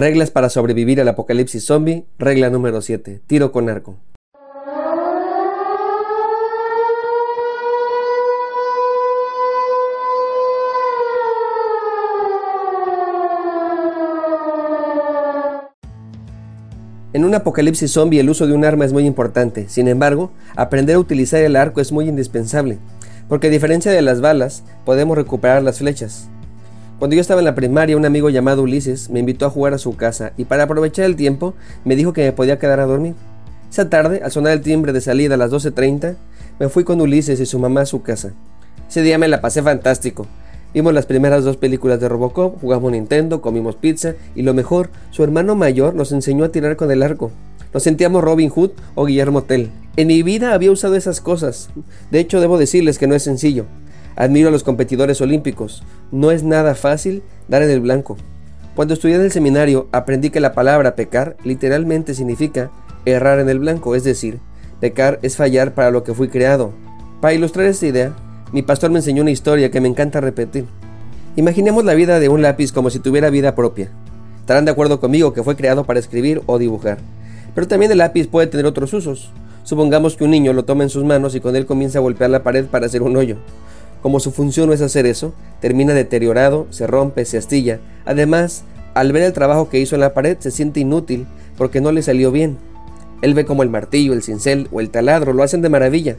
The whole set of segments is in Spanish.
Reglas para sobrevivir al apocalipsis zombie. Regla número 7. Tiro con arco. En un apocalipsis zombie el uso de un arma es muy importante, sin embargo, aprender a utilizar el arco es muy indispensable, porque a diferencia de las balas, podemos recuperar las flechas. Cuando yo estaba en la primaria, un amigo llamado Ulises me invitó a jugar a su casa y para aprovechar el tiempo me dijo que me podía quedar a dormir. Esa tarde, al sonar el timbre de salida a las 12.30, me fui con Ulises y su mamá a su casa. Ese día me la pasé fantástico. Vimos las primeras dos películas de Robocop, jugamos Nintendo, comimos pizza y lo mejor, su hermano mayor nos enseñó a tirar con el arco. Nos sentíamos Robin Hood o Guillermo Tell. En mi vida había usado esas cosas. De hecho, debo decirles que no es sencillo. Admiro a los competidores olímpicos. No es nada fácil dar en el blanco. Cuando estudié en el seminario aprendí que la palabra pecar literalmente significa errar en el blanco, es decir, pecar es fallar para lo que fui creado. Para ilustrar esta idea, mi pastor me enseñó una historia que me encanta repetir. Imaginemos la vida de un lápiz como si tuviera vida propia. Estarán de acuerdo conmigo que fue creado para escribir o dibujar. Pero también el lápiz puede tener otros usos. Supongamos que un niño lo toma en sus manos y con él comienza a golpear la pared para hacer un hoyo. Como su función no es hacer eso, termina deteriorado, se rompe, se astilla. Además, al ver el trabajo que hizo en la pared se siente inútil porque no le salió bien. Él ve como el martillo, el cincel o el taladro lo hacen de maravilla.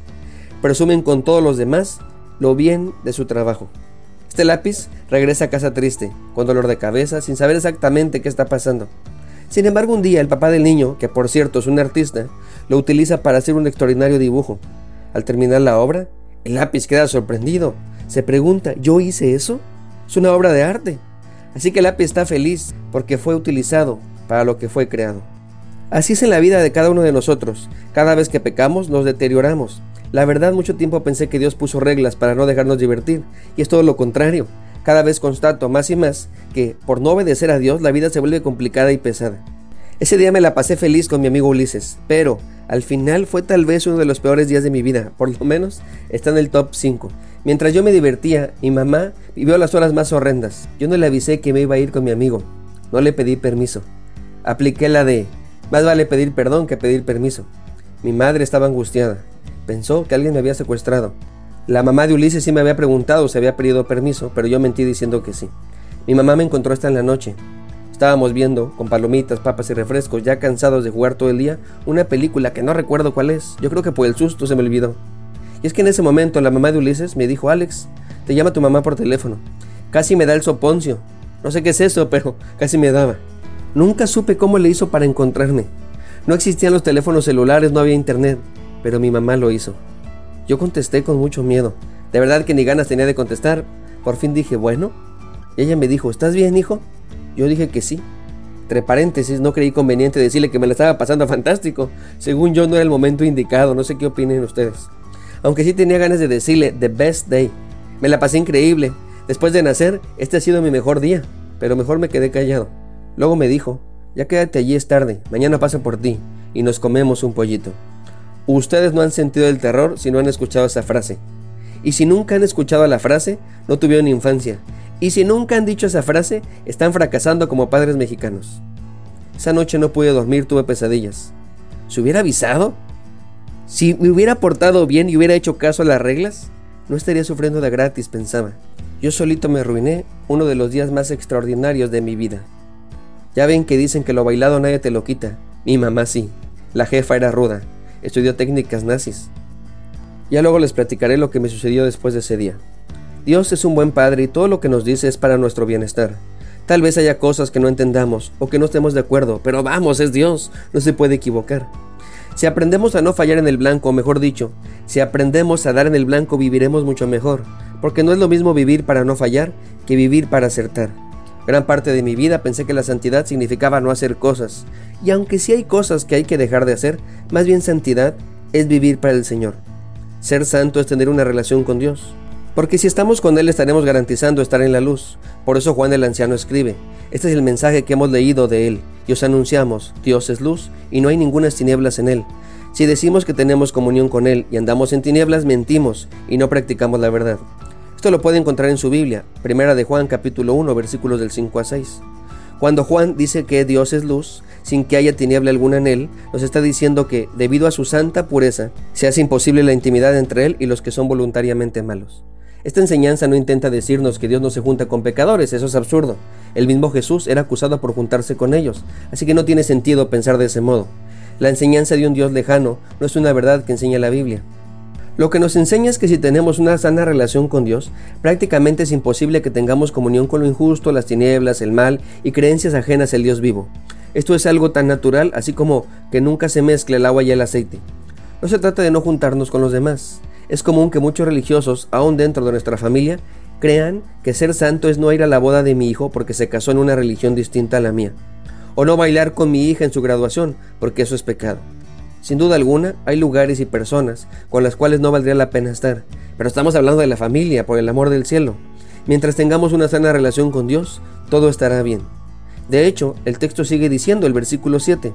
Presumen con todos los demás lo bien de su trabajo. Este lápiz regresa a casa triste, con dolor de cabeza, sin saber exactamente qué está pasando. Sin embargo, un día el papá del niño, que por cierto es un artista, lo utiliza para hacer un extraordinario dibujo. Al terminar la obra, el lápiz queda sorprendido. Se pregunta, ¿yo hice eso? Es una obra de arte. Así que el lápiz está feliz porque fue utilizado para lo que fue creado. Así es en la vida de cada uno de nosotros. Cada vez que pecamos nos deterioramos. La verdad, mucho tiempo pensé que Dios puso reglas para no dejarnos divertir, y es todo lo contrario. Cada vez constato más y más que, por no obedecer a Dios, la vida se vuelve complicada y pesada. Ese día me la pasé feliz con mi amigo Ulises, pero al final fue tal vez uno de los peores días de mi vida, por lo menos está en el top 5. Mientras yo me divertía, mi mamá vivió las horas más horrendas. Yo no le avisé que me iba a ir con mi amigo, no le pedí permiso. Apliqué la de, más vale pedir perdón que pedir permiso. Mi madre estaba angustiada. Pensó que alguien me había secuestrado. La mamá de Ulises sí me había preguntado si había pedido permiso, pero yo mentí diciendo que sí. Mi mamá me encontró hasta en la noche. Estábamos viendo, con palomitas, papas y refrescos, ya cansados de jugar todo el día, una película que no recuerdo cuál es. Yo creo que por el susto se me olvidó. Y es que en ese momento la mamá de Ulises me dijo, Alex, te llama tu mamá por teléfono. Casi me da el soponcio. No sé qué es eso, pero casi me daba. Nunca supe cómo le hizo para encontrarme. No existían los teléfonos celulares, no había internet pero mi mamá lo hizo. Yo contesté con mucho miedo. De verdad que ni ganas tenía de contestar. Por fin dije, bueno. Y ella me dijo, ¿estás bien, hijo? Yo dije que sí. Entre paréntesis, no creí conveniente decirle que me la estaba pasando fantástico. Según yo no era el momento indicado, no sé qué opinen ustedes. Aunque sí tenía ganas de decirle, the best day. Me la pasé increíble. Después de nacer, este ha sido mi mejor día. Pero mejor me quedé callado. Luego me dijo, ya quédate allí es tarde, mañana pasa por ti y nos comemos un pollito. Ustedes no han sentido el terror si no han escuchado esa frase. Y si nunca han escuchado la frase, no tuvieron infancia. Y si nunca han dicho esa frase, están fracasando como padres mexicanos. Esa noche no pude dormir, tuve pesadillas. ¿Se hubiera avisado? Si me hubiera portado bien y hubiera hecho caso a las reglas, no estaría sufriendo de gratis, pensaba. Yo solito me arruiné uno de los días más extraordinarios de mi vida. Ya ven que dicen que lo bailado nadie te lo quita. Mi mamá sí. La jefa era ruda estudió técnicas nazis. Ya luego les platicaré lo que me sucedió después de ese día. Dios es un buen padre y todo lo que nos dice es para nuestro bienestar. Tal vez haya cosas que no entendamos o que no estemos de acuerdo, pero vamos, es Dios, no se puede equivocar. Si aprendemos a no fallar en el blanco, o mejor dicho, si aprendemos a dar en el blanco, viviremos mucho mejor, porque no es lo mismo vivir para no fallar que vivir para acertar. Gran parte de mi vida pensé que la santidad significaba no hacer cosas, y aunque sí hay cosas que hay que dejar de hacer, más bien santidad es vivir para el Señor. Ser santo es tener una relación con Dios. Porque si estamos con Él estaremos garantizando estar en la luz. Por eso Juan el Anciano escribe, este es el mensaje que hemos leído de Él, y os anunciamos, Dios es luz, y no hay ninguna tinieblas en Él. Si decimos que tenemos comunión con Él y andamos en tinieblas, mentimos y no practicamos la verdad. Esto lo puede encontrar en su Biblia, Primera de Juan capítulo 1 versículos del 5 a 6. Cuando Juan dice que Dios es luz, sin que haya tiniebla alguna en él, nos está diciendo que, debido a su santa pureza, se hace imposible la intimidad entre él y los que son voluntariamente malos. Esta enseñanza no intenta decirnos que Dios no se junta con pecadores, eso es absurdo. El mismo Jesús era acusado por juntarse con ellos, así que no tiene sentido pensar de ese modo. La enseñanza de un Dios lejano no es una verdad que enseña la Biblia. Lo que nos enseña es que si tenemos una sana relación con Dios, prácticamente es imposible que tengamos comunión con lo injusto, las tinieblas, el mal y creencias ajenas al Dios vivo. Esto es algo tan natural así como que nunca se mezcle el agua y el aceite. No se trata de no juntarnos con los demás. Es común que muchos religiosos, aún dentro de nuestra familia, crean que ser santo es no ir a la boda de mi hijo porque se casó en una religión distinta a la mía, o no bailar con mi hija en su graduación porque eso es pecado. Sin duda alguna, hay lugares y personas con las cuales no valdría la pena estar, pero estamos hablando de la familia, por el amor del cielo. Mientras tengamos una sana relación con Dios, todo estará bien. De hecho, el texto sigue diciendo, el versículo 7,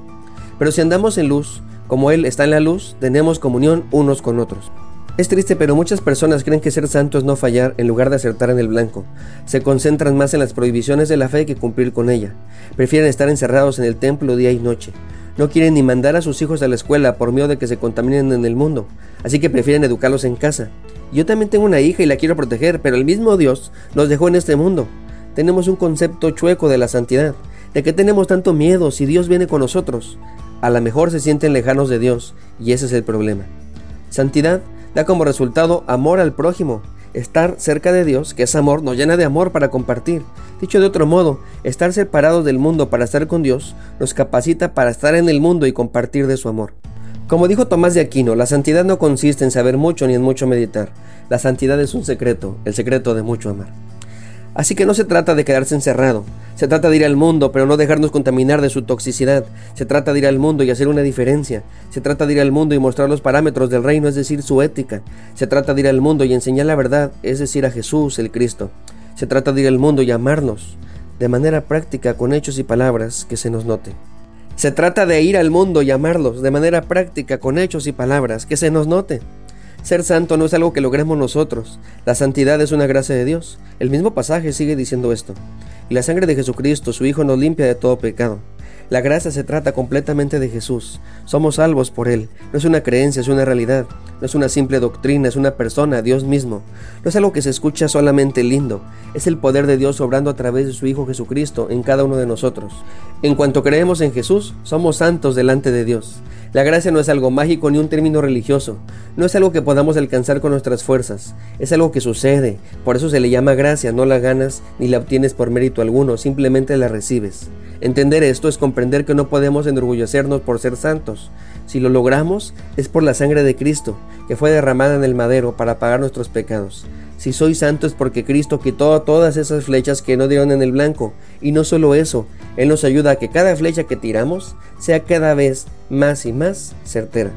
pero si andamos en luz, como Él está en la luz, tenemos comunión unos con otros. Es triste, pero muchas personas creen que ser santo es no fallar en lugar de acertar en el blanco. Se concentran más en las prohibiciones de la fe que cumplir con ella. Prefieren estar encerrados en el templo día y noche. No quieren ni mandar a sus hijos a la escuela por miedo de que se contaminen en el mundo, así que prefieren educarlos en casa. Yo también tengo una hija y la quiero proteger, pero el mismo Dios nos dejó en este mundo. Tenemos un concepto chueco de la santidad. ¿De qué tenemos tanto miedo si Dios viene con nosotros? A lo mejor se sienten lejanos de Dios, y ese es el problema. Santidad da como resultado amor al prójimo. Estar cerca de Dios, que es amor, nos llena de amor para compartir. Dicho de otro modo, estar separados del mundo para estar con Dios nos capacita para estar en el mundo y compartir de su amor. Como dijo Tomás de Aquino, la santidad no consiste en saber mucho ni en mucho meditar. La santidad es un secreto, el secreto de mucho amar. Así que no se trata de quedarse encerrado, se trata de ir al mundo, pero no dejarnos contaminar de su toxicidad. Se trata de ir al mundo y hacer una diferencia. Se trata de ir al mundo y mostrar los parámetros del reino, es decir, su ética. Se trata de ir al mundo y enseñar la verdad, es decir, a Jesús, el Cristo. Se trata de ir al mundo y amarnos, de manera práctica, con hechos y palabras que se nos note. Se trata de ir al mundo y amarlos, de manera práctica, con hechos y palabras que se nos note. Ser santo no es algo que logremos nosotros. La santidad es una gracia de Dios. El mismo pasaje sigue diciendo esto. Y la sangre de Jesucristo, su Hijo, nos limpia de todo pecado. La gracia se trata completamente de Jesús. Somos salvos por Él. No es una creencia, es una realidad. No es una simple doctrina, es una persona, Dios mismo. No es algo que se escucha solamente lindo. Es el poder de Dios obrando a través de su Hijo Jesucristo en cada uno de nosotros. En cuanto creemos en Jesús, somos santos delante de Dios. La gracia no es algo mágico ni un término religioso, no es algo que podamos alcanzar con nuestras fuerzas, es algo que sucede, por eso se le llama gracia, no la ganas ni la obtienes por mérito alguno, simplemente la recibes. Entender esto es comprender que no podemos enorgullecernos por ser santos. Si lo logramos, es por la sangre de Cristo, que fue derramada en el madero para pagar nuestros pecados. Si soy santo es porque Cristo quitó todas esas flechas que no dieron en el blanco. Y no solo eso, Él nos ayuda a que cada flecha que tiramos sea cada vez más y más certera.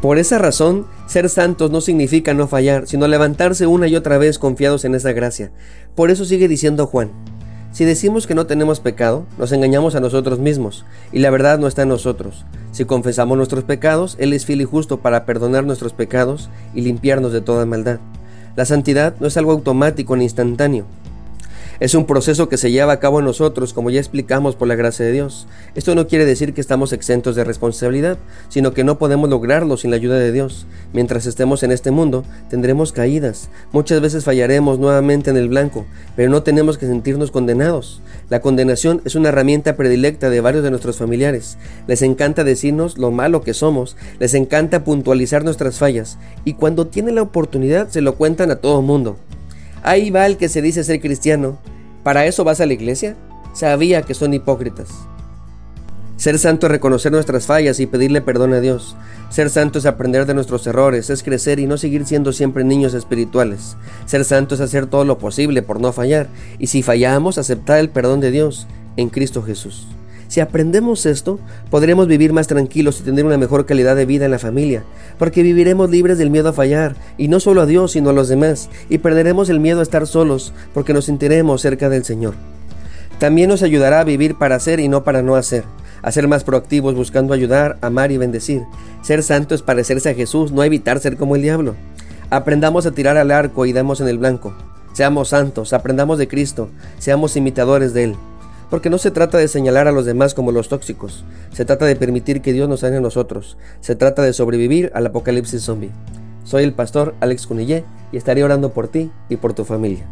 Por esa razón, ser santos no significa no fallar, sino levantarse una y otra vez confiados en esa gracia. Por eso sigue diciendo Juan, si decimos que no tenemos pecado, nos engañamos a nosotros mismos, y la verdad no está en nosotros. Si confesamos nuestros pecados, Él es fiel y justo para perdonar nuestros pecados y limpiarnos de toda maldad. La santidad no es algo automático ni instantáneo. Es un proceso que se lleva a cabo en nosotros, como ya explicamos por la gracia de Dios. Esto no quiere decir que estamos exentos de responsabilidad, sino que no podemos lograrlo sin la ayuda de Dios. Mientras estemos en este mundo, tendremos caídas. Muchas veces fallaremos nuevamente en el blanco, pero no tenemos que sentirnos condenados. La condenación es una herramienta predilecta de varios de nuestros familiares. Les encanta decirnos lo malo que somos, les encanta puntualizar nuestras fallas, y cuando tienen la oportunidad se lo cuentan a todo mundo. Ahí va el que se dice ser cristiano. ¿Para eso vas a la iglesia? Sabía que son hipócritas. Ser santo es reconocer nuestras fallas y pedirle perdón a Dios. Ser santo es aprender de nuestros errores, es crecer y no seguir siendo siempre niños espirituales. Ser santo es hacer todo lo posible por no fallar y si fallamos aceptar el perdón de Dios en Cristo Jesús. Si aprendemos esto, podremos vivir más tranquilos y tener una mejor calidad de vida en la familia, porque viviremos libres del miedo a fallar, y no solo a Dios, sino a los demás, y perderemos el miedo a estar solos, porque nos sentiremos cerca del Señor. También nos ayudará a vivir para hacer y no para no hacer, a ser más proactivos buscando ayudar, amar y bendecir. Ser santo es parecerse a Jesús, no evitar ser como el diablo. Aprendamos a tirar al arco y demos en el blanco. Seamos santos, aprendamos de Cristo, seamos imitadores de Él. Porque no se trata de señalar a los demás como los tóxicos, se trata de permitir que Dios nos sane a nosotros, se trata de sobrevivir al apocalipsis zombie. Soy el pastor Alex Cunillé y estaré orando por ti y por tu familia.